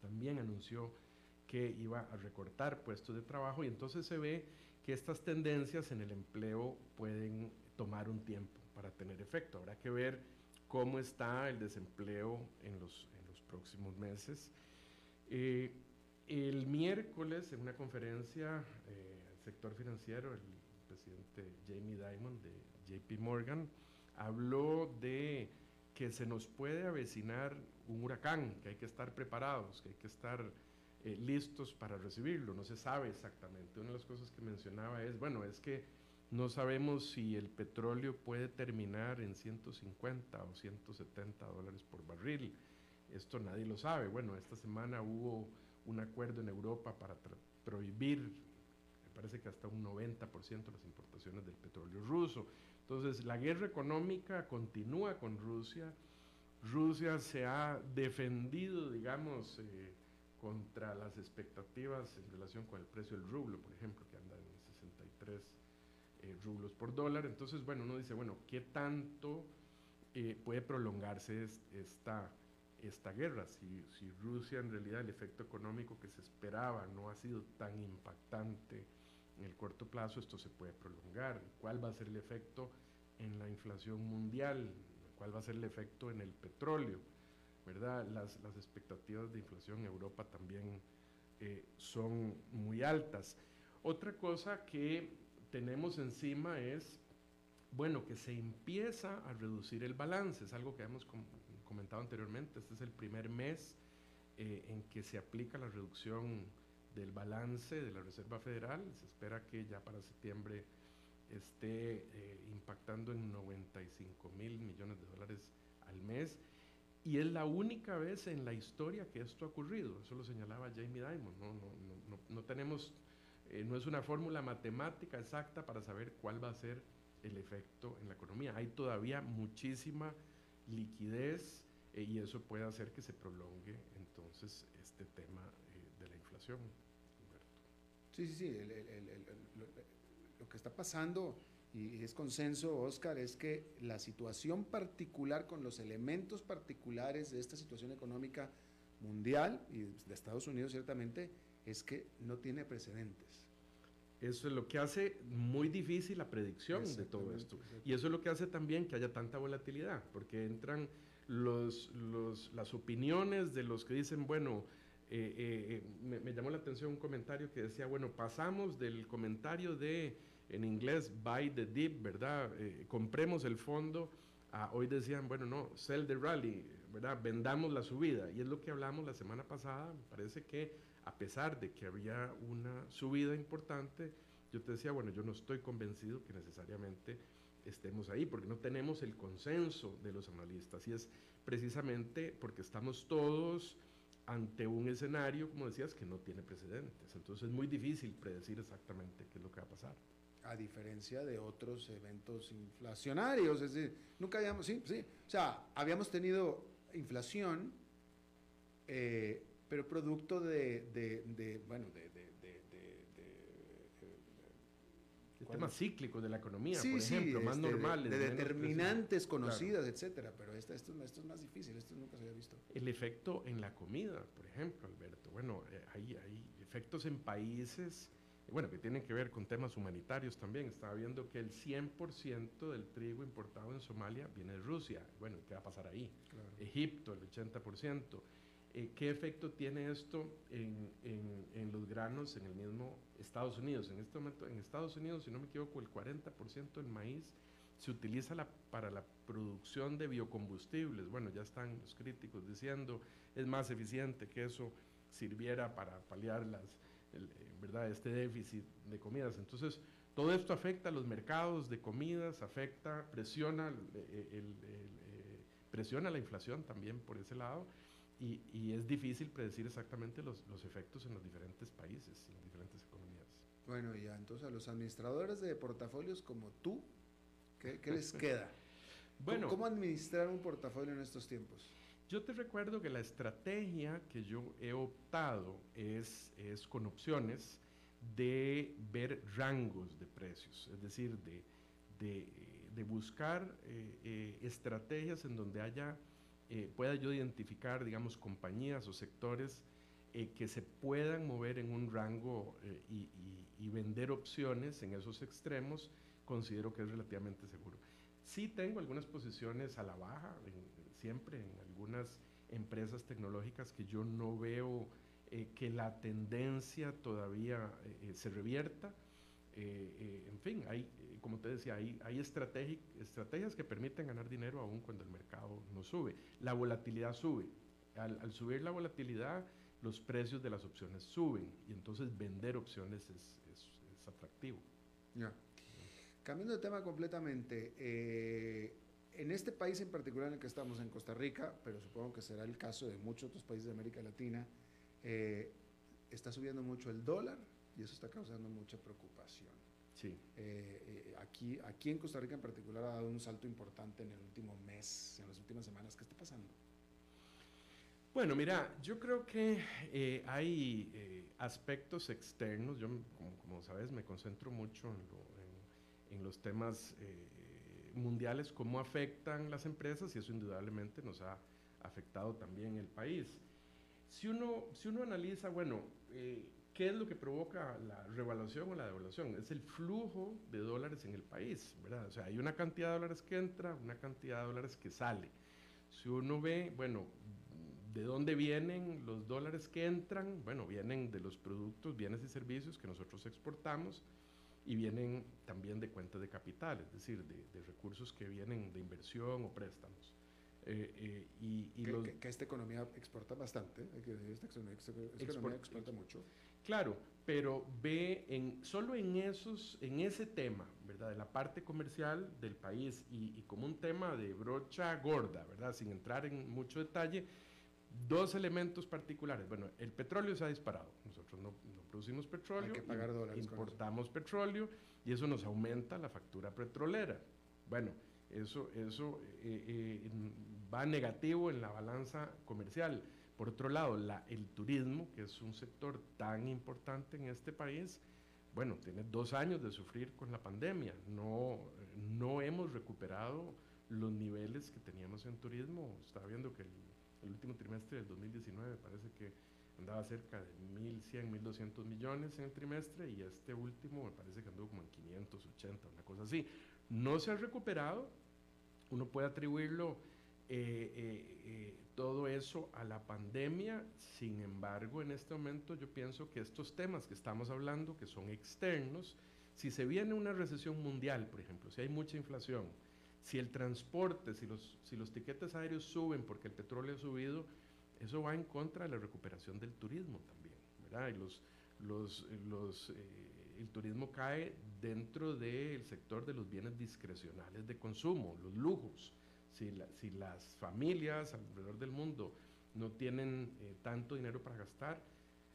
también anunció que iba a recortar puestos de trabajo y entonces se ve que estas tendencias en el empleo pueden tomar un tiempo para tener efecto. Habrá que ver cómo está el desempleo en los, en próximos meses. Eh, el miércoles, en una conferencia eh, el sector financiero, el presidente Jamie Dimon de JP Morgan habló de que se nos puede avecinar un huracán, que hay que estar preparados, que hay que estar eh, listos para recibirlo. No se sabe exactamente. Una de las cosas que mencionaba es, bueno, es que no sabemos si el petróleo puede terminar en 150 o 170 dólares por barril. Esto nadie lo sabe. Bueno, esta semana hubo un acuerdo en Europa para prohibir, parece que hasta un 90% de las importaciones del petróleo ruso. Entonces, la guerra económica continúa con Rusia. Rusia se ha defendido, digamos, eh, contra las expectativas en relación con el precio del rublo, por ejemplo, que anda en 63 eh, rublos por dólar. Entonces, bueno, uno dice, bueno, ¿qué tanto eh, puede prolongarse esta, esta guerra? Si, si, Rusia en realidad el efecto económico que se esperaba no ha sido tan impactante en el corto plazo, esto se puede prolongar. ¿Cuál va a ser el efecto en la inflación mundial? ¿Cuál va a ser el efecto en el petróleo? ¿Verdad? Las, las expectativas de inflación en Europa también eh, son muy altas. Otra cosa que tenemos encima es, bueno, que se empieza a reducir el balance, es algo que hemos comentado anteriormente, este es el primer mes eh, en que se aplica la reducción del balance de la Reserva Federal, se espera que ya para septiembre esté eh, impactando en 95 mil millones de dólares al mes. Y es la única vez en la historia que esto ha ocurrido. Eso lo señalaba Jamie Dimon. No, no, no, no tenemos eh, no es una fórmula matemática exacta para saber cuál va a ser el efecto en la economía. Hay todavía muchísima liquidez eh, y eso puede hacer que se prolongue entonces este tema de la inflación. Sí, sí, sí. lo que está pasando, y es consenso, Oscar, es que la situación particular con los elementos particulares de esta situación económica mundial y de Estados Unidos ciertamente es que no tiene precedentes. Eso es lo que hace muy difícil la predicción de todo esto. Y eso es lo que hace también que haya tanta volatilidad, porque entran los, las opiniones de los que dicen, bueno, eh, eh, eh, me, llamó la atención un comentario que decía, bueno, pasamos del comentario de, en inglés, buy the dip, ¿verdad? compremos el fondo, a hoy decían, bueno, no, sell the rally, ¿verdad? Vendamos la subida. Y es lo que hablamos la semana pasada, me parece que a pesar de que había una subida importante, yo te decía, bueno, yo no estoy convencido que necesariamente estemos ahí, porque no tenemos el consenso de los analistas. Y es precisamente porque estamos todos ante un escenario, como decías, que no tiene precedentes. Entonces es muy difícil predecir exactamente qué es lo que va a pasar. A diferencia de otros eventos inflacionarios, es decir, nunca habíamos, sí, sí, o sea, habíamos tenido inflación, eh, pero producto de, de, de bueno, de, temas cíclicos de la economía, por ejemplo, más este, normales. De, determinantes conocidas, etcétera. Pero esto, esto, es más difícil, esto nunca se había visto. El efecto en la comida, por ejemplo, Alberto. Bueno, eh, hay, hay efectos en países, bueno, que tienen que ver con temas humanitarios también. Estaba viendo que el 100% del trigo importado en Somalia viene de Rusia. Bueno, ¿qué va a pasar ahí? Egipto, el 80%. Eh, ¿Qué efecto tiene esto en, en, en, los granos en el mismo Estados Unidos? En este momento, en Estados Unidos, si no me equivoco, el 40% del maíz se utiliza la, para la producción de biocombustibles. Bueno, ya están los críticos diciendo es más eficiente que eso sirviera para paliar las, el, ¿verdad? este déficit de comidas. Entonces, todo esto afecta a los mercados de comidas, afecta, presiona, el, el, eh, presiona la inflación también por ese lado y, y, es difícil predecir exactamente los, los, efectos en los diferentes países, en las diferentes economías. Bueno, ya, entonces a los administradores de portafolios como tú, ¿qué, qué les <laughs> queda? bueno, ¿Cómo, administrar un portafolio en estos tiempos? Yo te recuerdo que la estrategia que yo he optado es, es con opciones de ver rangos de precios, es decir, de, de, de buscar eh, eh, estrategias en donde haya eh, pueda yo identificar, digamos, compañías o sectores eh, que se puedan mover en un rango eh, y, vender opciones en esos extremos, considero que es relativamente seguro. Sí tengo algunas posiciones a la baja, siempre en algunas empresas tecnológicas que yo no veo que la tendencia todavía se revierta. en fin, hay como te decía, hay, estrategias que permiten ganar dinero aún cuando el mercado no sube. La volatilidad sube. Al, subir la volatilidad, los precios de las opciones suben y entonces vender opciones es, atractivo. Cambiando de tema completamente, eh, en este país en particular en el que estamos, en Costa Rica, pero supongo que será el caso de muchos otros países de América Latina, eh, está subiendo mucho el dólar y eso está causando mucha preocupación. Sí. Eh, eh, aquí, aquí en Costa Rica en particular ha dado un salto importante en el último mes, en las últimas semanas. ¿Qué está pasando? Bueno, mira, yo creo que eh, hay aspectos externos. Yo, como, sabes, me concentro mucho en, en, los temas mundiales, cómo afectan las empresas y eso indudablemente nos ha afectado también el país. Si uno, si uno analiza, bueno, ¿Qué es lo que provoca la revaluación o la devaluación? Es el flujo de dólares en el país, ¿verdad? O sea, hay una cantidad de dólares que entra, una cantidad de dólares que sale. Si uno ve, bueno, ¿de dónde vienen los dólares que entran? Bueno, vienen de los productos, bienes y servicios que nosotros exportamos y vienen también de cuentas de capital, es decir, de, recursos que vienen de inversión o préstamos. Eh, eh, y, que, esta economía exporta bastante, esta economía exporta mucho. Claro, pero ve en, solo en, esos, en ese tema, ¿verdad? De la parte comercial del país y, como un tema de brocha gorda, ¿verdad? Sin entrar en mucho detalle, dos elementos particulares. Bueno, el petróleo se ha disparado. Nosotros no, producimos petróleo, Hay que pagar dólares importamos petróleo y eso nos aumenta la factura petrolera. Bueno, eso, eso eh, eh, va negativo en la balanza comercial. Por otro lado, la, el turismo, que es un sector tan importante en este país, bueno, tiene dos años de sufrir con la pandemia. No, no hemos recuperado los niveles que teníamos en turismo. Estaba viendo que el, último trimestre del 2019 parece que andaba cerca de 1.100, 1.200 millones en el trimestre y este último me parece que andó como en 580, una cosa así. No se ha recuperado, uno puede atribuirlo todo eso a la pandemia. Sin embargo, en este momento yo pienso que estos temas que estamos hablando, que son externos, si se viene una recesión mundial, por ejemplo, si hay mucha inflación, si el transporte, si los, si los tiquetes aéreos suben porque el petróleo ha subido, eso va en contra de la recuperación del turismo también, ¿verdad? Y los, los, los el turismo cae dentro del sector de los bienes discrecionales de consumo, los lujos. Si, si las familias alrededor del mundo no tienen eh, tanto dinero para gastar,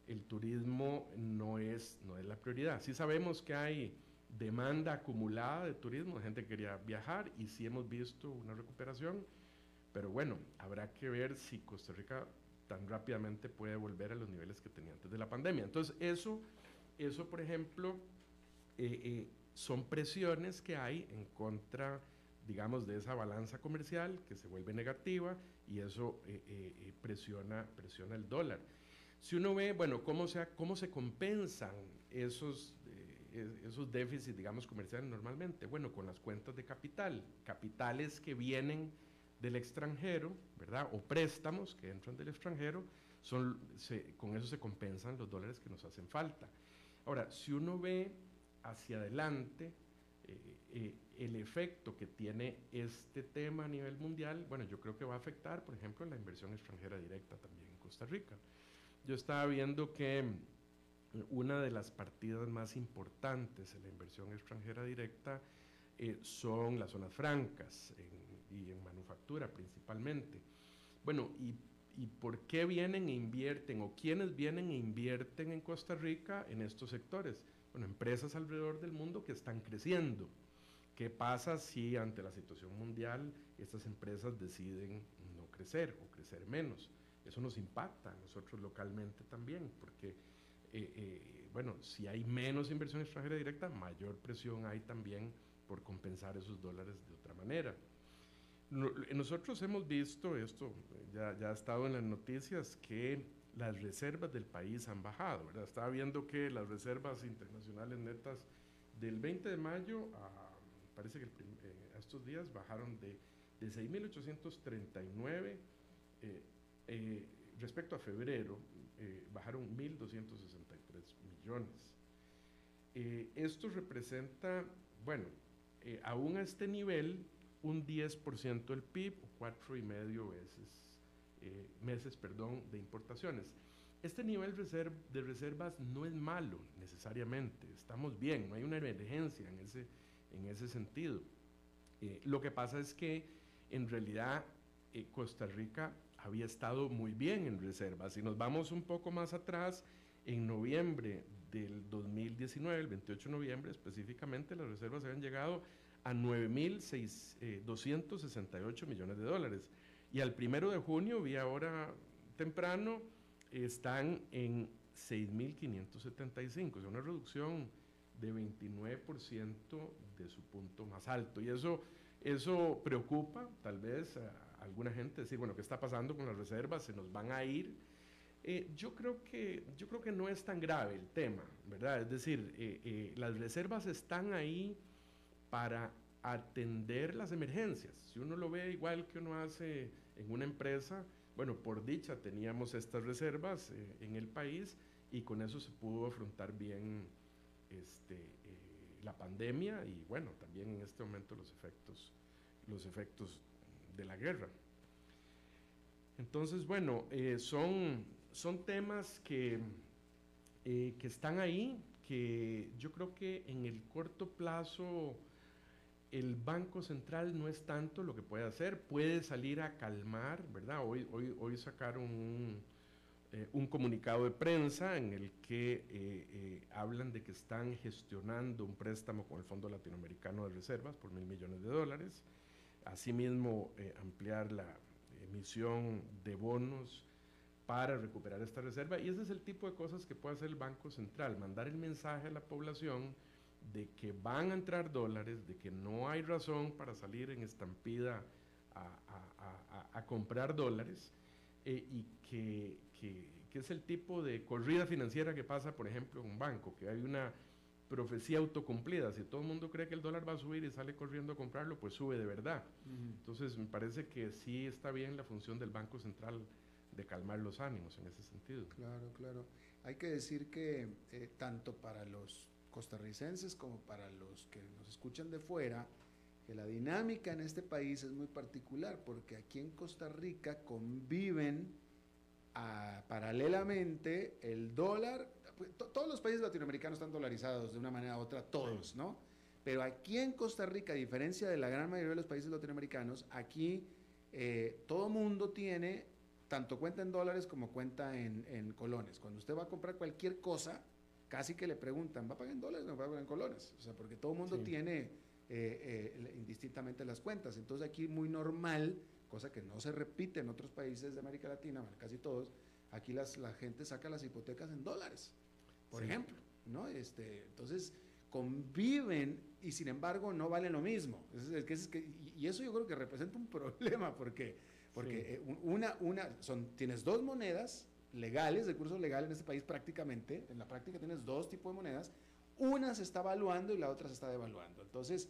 el turismo no es, no es la prioridad. Sí sabemos que hay demanda acumulada de turismo, la gente quería viajar y sí hemos visto una recuperación, pero bueno, habrá que ver si Costa Rica tan rápidamente puede volver a los niveles que tenía antes de la pandemia. Entonces, eso, eso por ejemplo, eh, eh, son presiones que hay en contra, digamos, de esa balanza comercial que se vuelve negativa y eso eh, presiona, presiona el dólar. Si uno ve, bueno, cómo se, cómo se compensan esos esos déficits, digamos, comerciales normalmente? Bueno, con las cuentas de capital, capitales que vienen del extranjero, ¿verdad? O préstamos que entran del extranjero, son, con eso se compensan los dólares que nos hacen falta. Ahora, si uno ve hacia adelante eh, eh, el efecto que tiene este tema a nivel mundial, bueno, yo creo que va a afectar, por ejemplo, la inversión extranjera directa también en Costa Rica. Yo estaba viendo que una de las partidas más importantes en la inversión extranjera directa eh, son las zonas francas y en manufactura principalmente. Bueno, y, por qué vienen e invierten o quiénes vienen e invierten en Costa Rica en estos sectores? Bueno, empresas alrededor del mundo que están creciendo. ¿Qué pasa si ante la situación mundial estas empresas deciden no crecer o crecer menos? Eso nos impacta a nosotros localmente también, porque eh, eh, bueno, si hay menos inversión extranjera directa, mayor presión hay también por compensar esos dólares de otra manera. nosotros hemos visto esto, ya, ya, ha estado en las noticias, que las reservas del país han bajado, ¿verdad? Estaba viendo que las reservas internacionales netas del 20 de mayo a, parece que eh, estos días bajaron de, de 6.839 respecto a febrero, eh, bajaron 1.263 millones. Eh, esto representa, bueno, eh, aún a este nivel, un 10% del PIB cuatro y medio veces, meses perdón, de importaciones. Este nivel de reservas no es malo necesariamente, estamos bien, no hay una emergencia en ese, en ese sentido. lo que pasa es que en realidad Costa Rica había estado muy bien en reservas. Si nos vamos un poco más atrás, en noviembre del 2019, el 28 de noviembre específicamente, las reservas habían llegado a 9.268 millones de dólares. Y al primero de junio, vi ahora temprano, están en 6.575, es una reducción de 29% de su punto más alto. Y eso, eso preocupa tal vez a, alguna gente decir, bueno, ¿qué está pasando con las reservas? ¿Se nos van a ir? Eh, yo, creo que, yo creo que no es tan grave el tema, ¿verdad? Es decir, eh, eh, las reservas están ahí para atender las emergencias. Si uno lo ve igual que uno hace en una empresa, bueno, por dicha teníamos estas reservas en el país y con eso se pudo afrontar bien este, la pandemia y bueno, también en este momento los efectos, los efectos de la guerra. Entonces, bueno, eh, son, son temas que, eh, que están ahí, que yo creo que en el corto plazo el Banco Central no es tanto lo que puede hacer, puede salir a calmar, ¿verdad? Hoy, hoy, hoy sacaron un, eh, un comunicado de prensa en el que hablan de que están gestionando un préstamo con el Fondo Latinoamericano de Reservas por mil millones de dólares Asimismo, eh, ampliar la emisión de bonos para recuperar esta reserva. Y ese es el tipo de cosas que puede hacer el Banco Central, mandar el mensaje a la población de que van a entrar dólares, de que no hay razón para salir en estampida a, comprar dólares eh, y que, que, es el tipo de corrida financiera que pasa, por ejemplo, en un banco, que hay una profecía autocumplida. Si todo el mundo cree que el dólar va a subir y sale corriendo a comprarlo, pues sube de verdad. Entonces, me parece que sí está bien la función del Banco Central de calmar los ánimos en ese sentido. Claro, claro. Hay que decir que eh, tanto para los costarricenses como para los que nos escuchan de fuera, que la dinámica en este país es muy particular, porque aquí en Costa Rica conviven ah, paralelamente el dólar pues, todos los países latinoamericanos están dolarizados de una manera u otra, todos, ¿no? Pero aquí en Costa Rica, a diferencia de la gran mayoría de los países latinoamericanos, aquí eh, todo mundo tiene tanto cuenta en dólares como cuenta en, colones. Cuando usted va a comprar cualquier cosa, casi que le preguntan, ¿va a pagar en dólares o va a pagar en colones? O sea, porque todo el mundo tiene eh, eh, indistintamente las cuentas. Entonces aquí muy normal, cosa que no se repite en otros países de América Latina, casi todos, aquí las, la gente saca las hipotecas en dólares, por ejemplo, ¿no? Este, entonces conviven y sin embargo no valen lo mismo. y eso yo creo que representa un <laughs> problema porque, porque eh, una, una, son, tienes dos monedas legales, de curso legal en este país prácticamente, en la práctica tienes dos tipos de monedas, una se está evaluando y la otra se está devaluando. Entonces,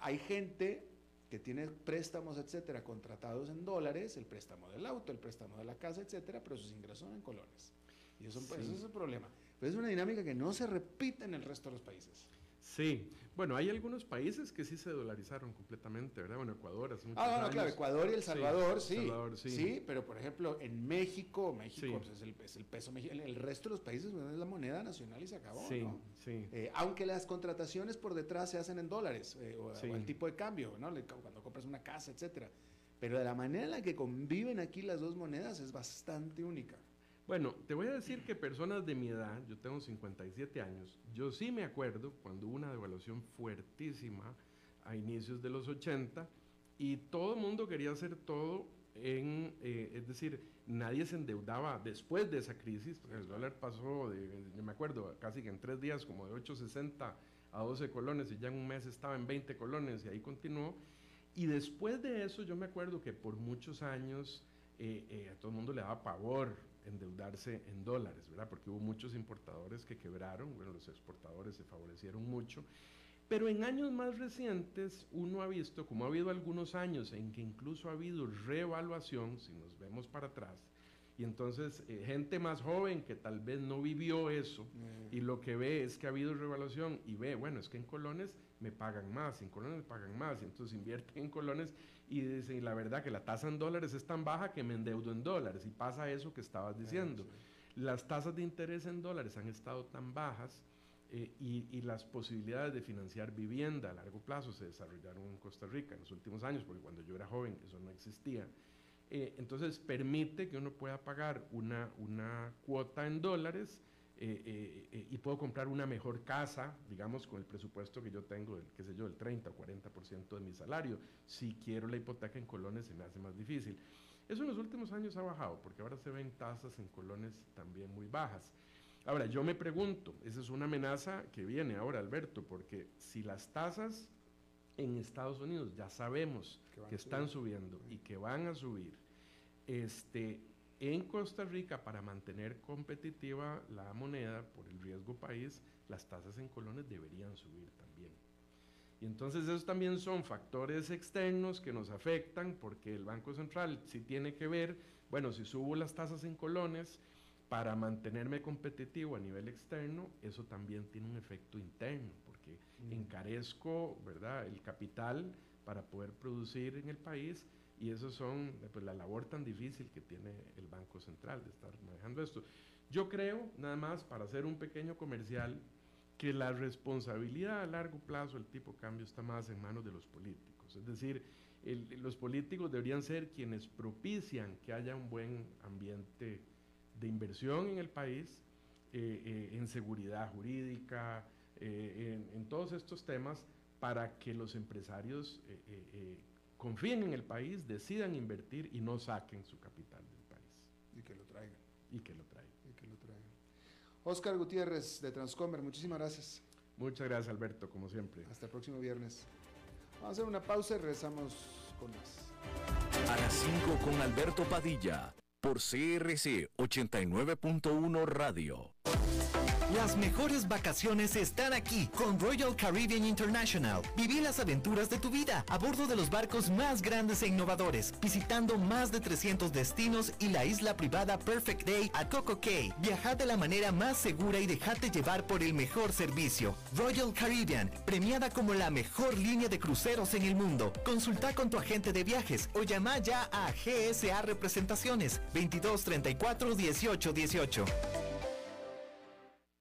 hay gente que tiene préstamos, etcétera, contratados en dólares, el préstamo del auto, el préstamo de la casa, etcétera, pero sus ingresos son en colones. Y eso, eso es el problema. Pero es una dinámica que no se repite en el resto de los países. Sí, bueno, hay algunos países que sí se dolarizaron completamente, ¿verdad? Bueno, Ecuador hace muchos Ah, bueno, claro, Ecuador y El Salvador, sí, sí, sí. pero por ejemplo, en México, México pues, es, el, peso mexicano, el resto de los países pues, es la moneda nacional y se acabó, sí, ¿no? Sí, eh, aunque las contrataciones por detrás se hacen en dólares, eh, o, el tipo de cambio, ¿no? Cuando compras una casa, etcétera. Pero de la manera en la que conviven aquí las dos monedas es bastante única. Bueno, te voy a decir que personas de mi edad, yo tengo 57 años, yo sí me acuerdo cuando hubo una devaluación fuertísima a inicios de los 80 y todo el mundo quería hacer todo en, eh, es decir, nadie se endeudaba después de esa crisis, el dólar pasó, de, yo me acuerdo, casi que en tres días como de 8.60 a 12 colones y ya en un mes estaba en 20 colones y ahí continuó. Y después de eso yo me acuerdo que por muchos años eh, eh, a todo el mundo le daba pavor endeudarse en dólares, ¿verdad? Porque hubo muchos importadores que quebraron, bueno, los exportadores se favorecieron mucho. Pero en años más recientes uno ha visto, como ha habido algunos años en que incluso ha habido revaluación, si nos vemos para atrás, y entonces eh, gente más joven que tal vez no vivió eso mm. y lo que ve es que ha habido revaluación y ve, bueno, es que en colones me pagan más, en colones me pagan más, y entonces <laughs> invierten en colones y dicen, la verdad que la tasa en dólares es tan baja que me endeudo en dólares. Y pasa eso que estabas diciendo. Las tasas de interés en dólares han estado tan bajas eh, y, las posibilidades de financiar vivienda a largo plazo se desarrollaron en Costa Rica en los últimos años, porque cuando yo era joven eso no existía. Eh, entonces permite que uno pueda pagar una, una cuota en dólares eh, eh, eh, y puedo comprar una mejor casa, digamos, con el presupuesto que yo tengo, del, qué sé yo, el 30 o 40% de mi salario. Si quiero la hipoteca en colones se me hace más difícil. Eso en los últimos años ha bajado, porque ahora se ven tasas en colones también muy bajas. Ahora, yo me pregunto, esa es una amenaza que viene ahora, Alberto, porque si las tasas en Estados Unidos ya sabemos que, están subiendo y que van a subir, este, en Costa Rica, para mantener competitiva la moneda por el riesgo país, las tasas en colones deberían subir también. Y entonces esos también son factores externos que nos afectan porque el Banco Central sí tiene que ver, bueno, si subo las tasas en colones para mantenerme competitivo a nivel externo, eso también tiene un efecto interno porque mm. encarezco, ¿verdad?, el capital para poder producir en el país y eso son pues, la labor tan difícil que tiene el Banco Central de estar manejando esto. Yo creo, nada más para hacer un pequeño comercial, que la responsabilidad a largo plazo del tipo de cambio está más en manos de los políticos. Es decir, los políticos deberían ser quienes propician que haya un buen ambiente de inversión en el país, eh, eh, en seguridad jurídica, eh, en, en, todos estos temas, para que los empresarios confíen en el país, decidan invertir y no saquen su capital del país. Y que lo traigan. Y que lo traigan. Y que lo traigan. Oscar Gutiérrez de Transcomer, muchísimas gracias. Muchas gracias Alberto, como siempre. Hasta el próximo viernes. Vamos a hacer una pausa y regresamos con más. A las 5 con Alberto Padilla, por CRC 89.1 Radio. Las mejores vacaciones están aquí con Royal Caribbean International. Viví las aventuras de tu vida a bordo de los barcos más grandes e innovadores, visitando más de 300 destinos y la isla privada Perfect Day a Coco Cay. Viajar de la manera más segura y dejarte llevar por el mejor servicio. Royal Caribbean, premiada como la mejor línea de cruceros en el mundo. Consulta con tu agente de viajes o llama ya a GSA Representaciones 2234 1818.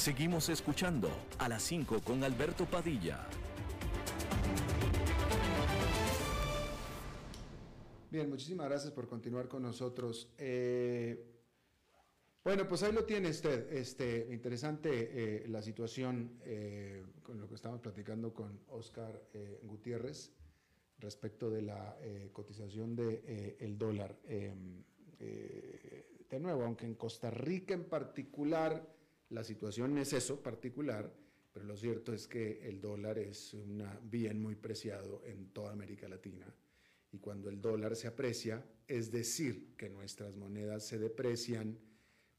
Seguimos escuchando a las 5 con Alberto Padilla. Bien, muchísimas gracias por continuar con nosotros. Eh, bueno, pues ahí lo tiene usted. Este, interesante eh, la situación eh, con lo que estamos platicando con Oscar Gutiérrez respecto de la cotización del de, el dólar. Em, de nuevo, aunque en Costa Rica en particular la situación es eso, particular, pero lo cierto es que el dólar es un bien muy preciado en toda América Latina. Y cuando el dólar se aprecia, es decir, que nuestras monedas se deprecian,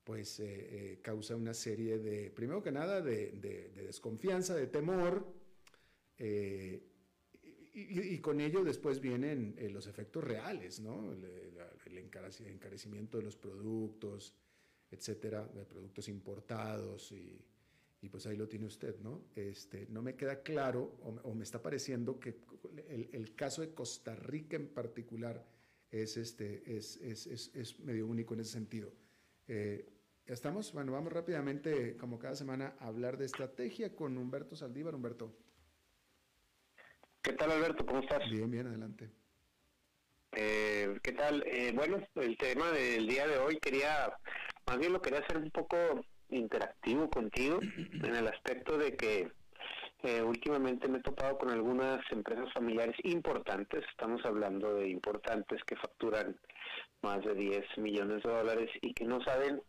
pues eh, eh, causa una serie de, primero que nada, de, desconfianza, de temor, eh, y, con ello después vienen los efectos reales, ¿no? El, encarecimiento de los productos, etcétera, de productos importados, y, pues ahí lo tiene usted, ¿no? Este, no me queda claro, o, me está pareciendo que el, caso de Costa Rica en particular es, este, es, es, es medio único en ese sentido. Eh, ¿Ya estamos? Bueno, vamos rápidamente, como cada semana, a hablar de estrategia con Humberto Saldívar. Humberto. ¿Qué tal, Alberto? ¿Cómo estás? Bien, bien, adelante. Eh, ¿Qué tal? Eh, bueno, el tema del día de hoy quería, más bien lo quería hacer un poco interactivo contigo, <clears throat> en el aspecto de que eh, últimamente me he topado con algunas empresas familiares importantes, estamos hablando de importantes que facturan más de 10 millones de dólares y que no saben,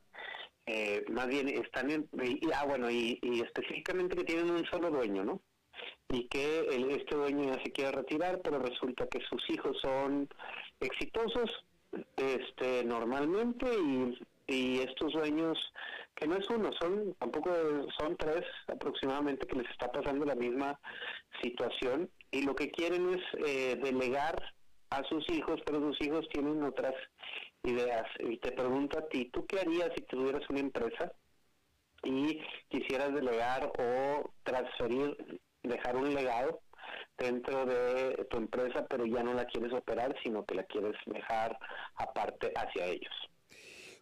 eh, más bien están en, y, ah bueno, y, específicamente que tienen un solo dueño, ¿no? Y que el, este dueño ya se quiere retirar, pero resulta que sus hijos son exitosos este normalmente y, y estos dueños que no es uno, son tampoco son tres aproximadamente que les está pasando la misma situación y lo que quieren es eh, delegar a sus hijos, pero sus hijos tienen otras ideas. Y te pregunto a ti, ¿tú qué harías si tuvieras una empresa y quisieras delegar o transferir, dejar un legado dentro de tu empresa, pero ya no la quieres operar, sino que la quieres dejar aparte hacia ellos?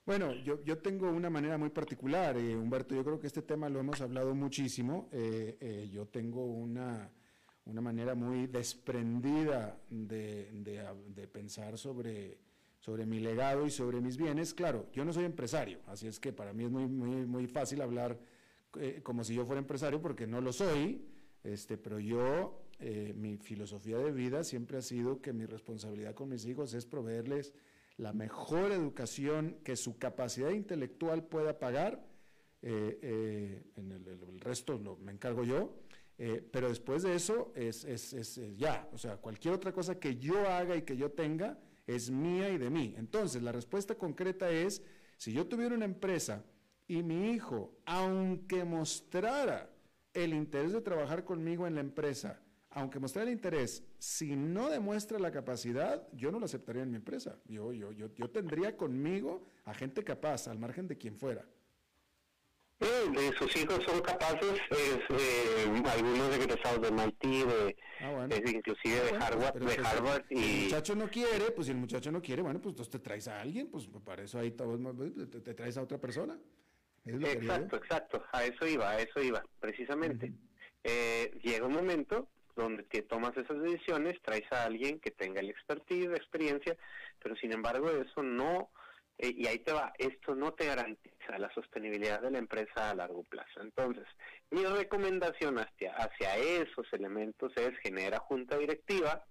Bueno, yo, yo tengo una manera muy particular, eh, Humberto. Yo creo que este tema lo hemos hablado muchísimo. Eh, eh, yo tengo una, una manera muy desprendida de, de, pensar sobre, sobre mi legado y sobre mis bienes. Claro, yo no soy empresario, así es que para mí es muy, muy, muy fácil hablar como si yo fuera empresario porque no lo soy, este, pero yo, mi filosofía de vida siempre ha sido que mi responsabilidad con mis hijos es proveerles la mejor educación que su capacidad intelectual pueda pagar, eh, eh, en el, resto lo, me encargo yo, eh, pero después de eso es, es, ya, o sea, cualquier otra cosa que yo haga y que yo tenga es mía y de mí. Entonces, la respuesta concreta es, si yo tuviera una empresa y mi hijo, aunque mostrara el interés de trabajar conmigo en la empresa, aunque mostrara el interés, si no demuestra la capacidad, yo no lo aceptaría en mi empresa. Yo, yo, yo, yo tendría conmigo a gente capaz, al margen de quien fuera. de sus hijos son capaces, es, eh, algunos egresados de MIT, de, ah, inclusive de ah, Harvard, de Harvard y... el muchacho no quiere, pues si el muchacho no quiere, bueno, pues entonces te traes a alguien, pues para eso ahí te, traes a otra persona. Exacto, exacto, a eso iba, a eso iba, precisamente. eh, llega un momento donde te tomas esas decisiones, traes a alguien que tenga el expertise, la experiencia, pero sin embargo eso no eh, y ahí te va, esto no te garantiza la sostenibilidad de la empresa a largo plazo. Entonces, mi recomendación hacia, hacia esos elementos es genera junta directiva,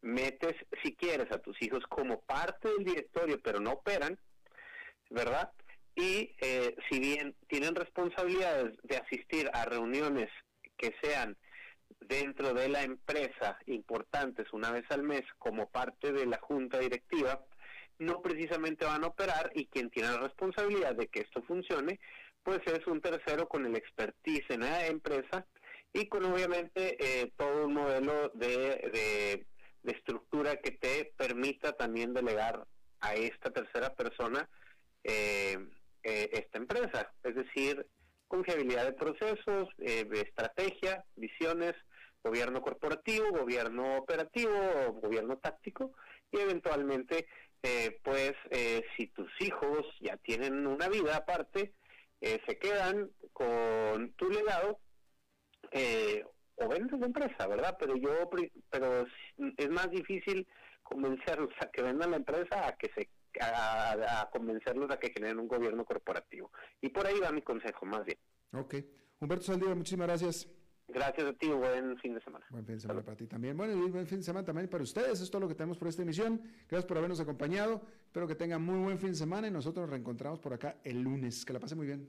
metes, si quieres, a tus hijos como parte del directorio, pero no operan, ¿verdad? Y eh, si bien tienen responsabilidades de asistir a reuniones que sean dentro de la empresa importantes una vez al mes como parte de la junta directiva, no precisamente van a operar y quien tiene la responsabilidad de que esto funcione, pues es un tercero con el expertise en la empresa y con obviamente eh, todo un modelo de, de, estructura que te permita también delegar a esta tercera persona eh, eh, esta empresa, es decir, confiabilidad de procesos, estrategia, visiones, gobierno corporativo, gobierno operativo, gobierno táctico y eventualmente eh, pues eh, si tus hijos ya tienen una vida aparte, eh, se quedan con tu legado o venden la empresa, ¿verdad? Pero yo, pero es más difícil convencerlos a que vendan la empresa a que se a, convencerlos a que generen un gobierno corporativo. Y por ahí va mi consejo, más bien. Ok. Humberto Saldívar, muchísimas gracias. Gracias a ti, buen fin de semana. Buen fin de semana para ti también. Bueno, y buen fin de semana también para ustedes. Esto es todo lo que tenemos por esta emisión. Gracias por habernos acompañado. Espero que tengan muy buen fin de semana y nosotros nos reencontramos por acá el lunes. Que la pase muy bien.